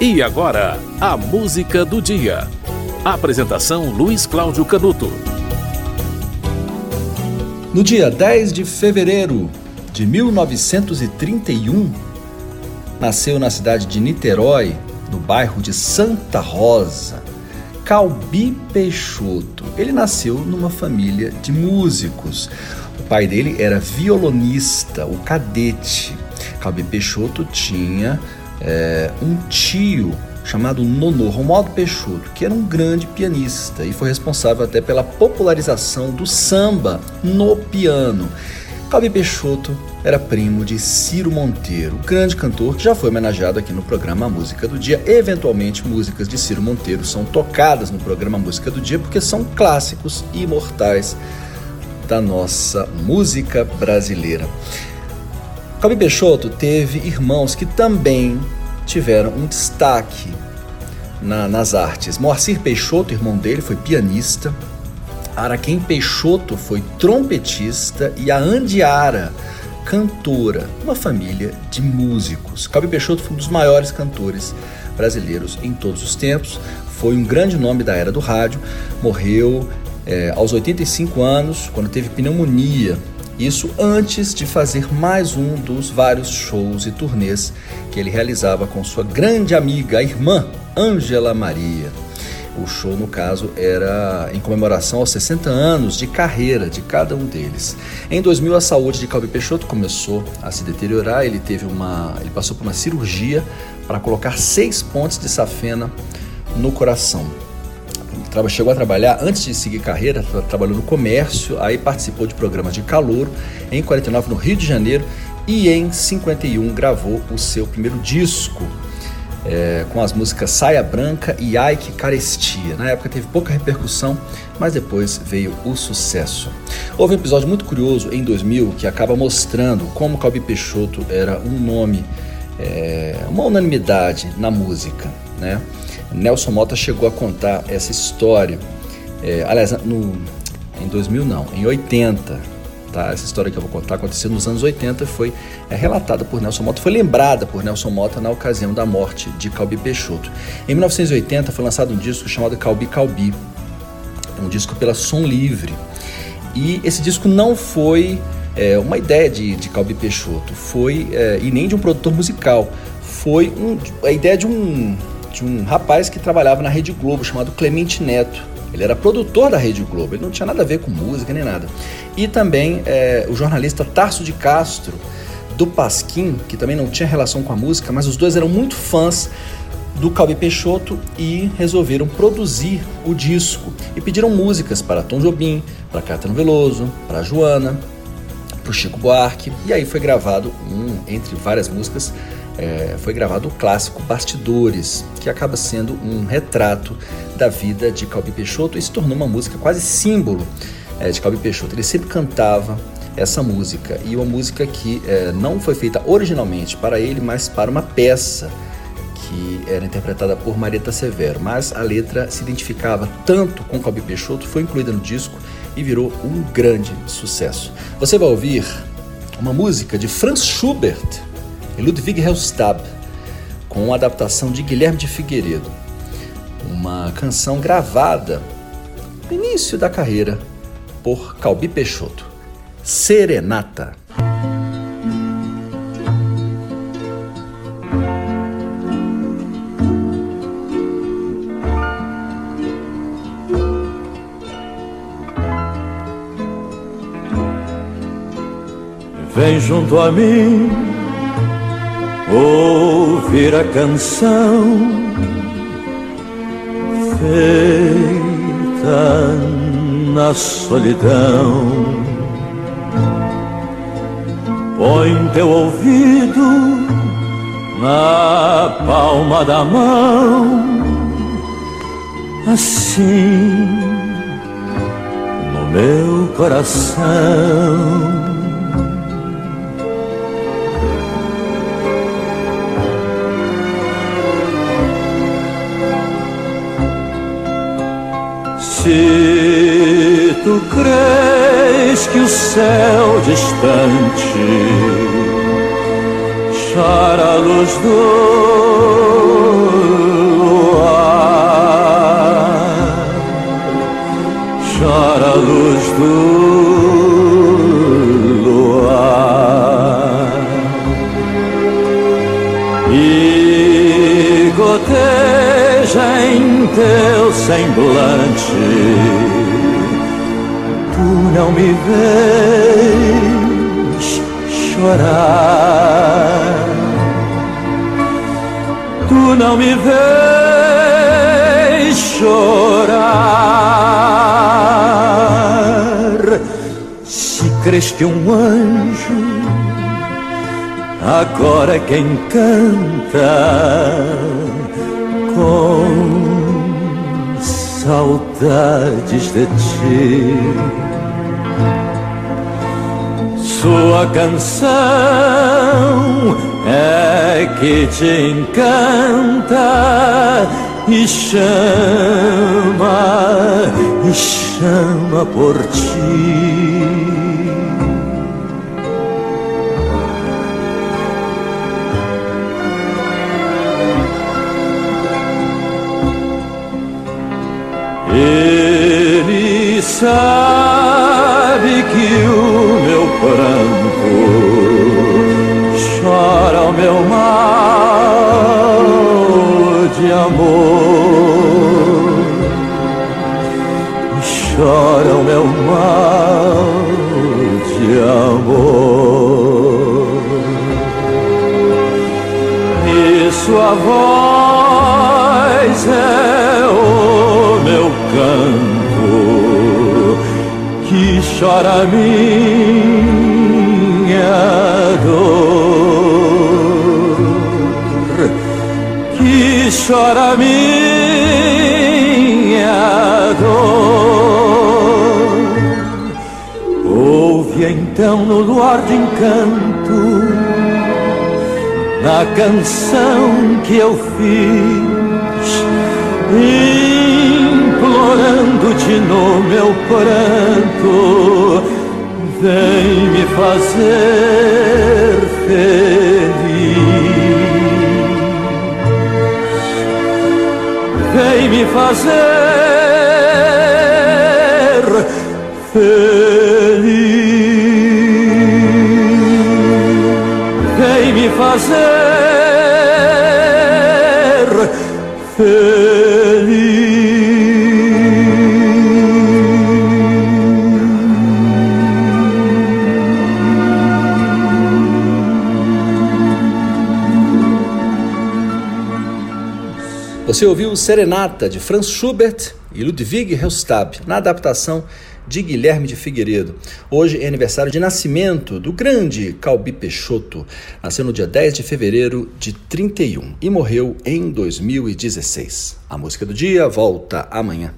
E agora, a música do dia. Apresentação Luiz Cláudio Canuto. No dia 10 de fevereiro de 1931, nasceu na cidade de Niterói, no bairro de Santa Rosa, Calbi Peixoto. Ele nasceu numa família de músicos. O pai dele era violonista, o cadete. Calbi Peixoto tinha é, um tio chamado Nono Romualdo Peixoto, que era um grande pianista e foi responsável até pela popularização do samba no piano. Calbi Peixoto era primo de Ciro Monteiro, grande cantor que já foi homenageado aqui no programa Música do Dia. Eventualmente, músicas de Ciro Monteiro são tocadas no programa Música do Dia porque são clássicos imortais da nossa música brasileira. Calbi Peixoto teve irmãos que também tiveram um destaque na, nas artes. Moacir Peixoto, irmão dele, foi pianista. Araquém Peixoto foi trompetista e a Andiara, cantora, uma família de músicos. Calbi Peixoto foi um dos maiores cantores brasileiros em todos os tempos, foi um grande nome da era do rádio, morreu é, aos 85 anos, quando teve pneumonia isso antes de fazer mais um dos vários shows e turnês que ele realizava com sua grande amiga, a irmã Ângela Maria. O show, no caso, era em comemoração aos 60 anos de carreira de cada um deles. Em 2000, a saúde de Calbi Peixoto começou a se deteriorar. Ele teve uma, ele passou por uma cirurgia para colocar seis pontes de safena no coração chegou a trabalhar, antes de seguir carreira, trabalhou no comércio, aí participou de programas de calor, em 49 no Rio de Janeiro e em 51 gravou o seu primeiro disco, é, com as músicas Saia Branca e Ai Que Carestia. Na época teve pouca repercussão, mas depois veio o sucesso. Houve um episódio muito curioso em 2000 que acaba mostrando como Calbi Peixoto era um nome, é, uma unanimidade na música, né? Nelson Mota chegou a contar essa história, é, aliás, no, em 2000 não, em 80, tá? Essa história que eu vou contar aconteceu nos anos 80 foi é, relatada por Nelson Mota, foi lembrada por Nelson Mota na ocasião da morte de Calbi Peixoto. Em 1980 foi lançado um disco chamado Calbi Calbi, um disco pela Som Livre. E esse disco não foi é, uma ideia de, de Calbi Peixoto, foi é, e nem de um produtor musical, foi um, a ideia de um de um rapaz que trabalhava na Rede Globo chamado Clemente Neto. Ele era produtor da Rede Globo, ele não tinha nada a ver com música nem nada. E também é, o jornalista Tarso de Castro, do Pasquim, que também não tinha relação com a música, mas os dois eram muito fãs do Calbi Peixoto e resolveram produzir o disco. E pediram músicas para Tom Jobim, para Caetano Veloso, para Joana, para o Chico Buarque. E aí foi gravado, um, entre várias músicas, é, foi gravado o clássico Bastidores, que acaba sendo um retrato da vida de Calbi Peixoto e se tornou uma música quase símbolo é, de Calbi Peixoto. Ele sempre cantava essa música e uma música que é, não foi feita originalmente para ele, mas para uma peça que era interpretada por Marieta Severo, mas a letra se identificava tanto com Calbi Peixoto, foi incluída no disco e virou um grande sucesso. Você vai ouvir uma música de Franz Schubert, e Ludwig Hellstab, com a adaptação de Guilherme de Figueiredo, uma canção gravada no início da carreira por Calbi Peixoto, Serenata. Vem junto a mim ouvir a canção feita na solidão. Põe teu ouvido na palma da mão, assim no meu coração se tu crês que o céu distante chora a luz do luar, chora a luz do teu semblante. Tu não me vês chorar. Tu não me vês chorar. Se crês que um anjo agora é quem canta com saudades de ti. Sua canção é que te encanta e chama, e chama por ti. Sabe que o meu pranto chora o meu mal de amor, chora o meu mal de amor, e sua voz é o meu canto chora minha dor, que chora minha dor. Ouve então no luar de encanto, na canção que eu fiz no meu pranto, vem me fazer feliz, vem me fazer feliz, vem me fazer Você ouviu Serenata de Franz Schubert e Ludwig Helstab na adaptação de Guilherme de Figueiredo. Hoje é aniversário de nascimento do grande Calbi Peixoto. Nasceu no dia 10 de fevereiro de 31 e morreu em 2016. A música do dia volta amanhã.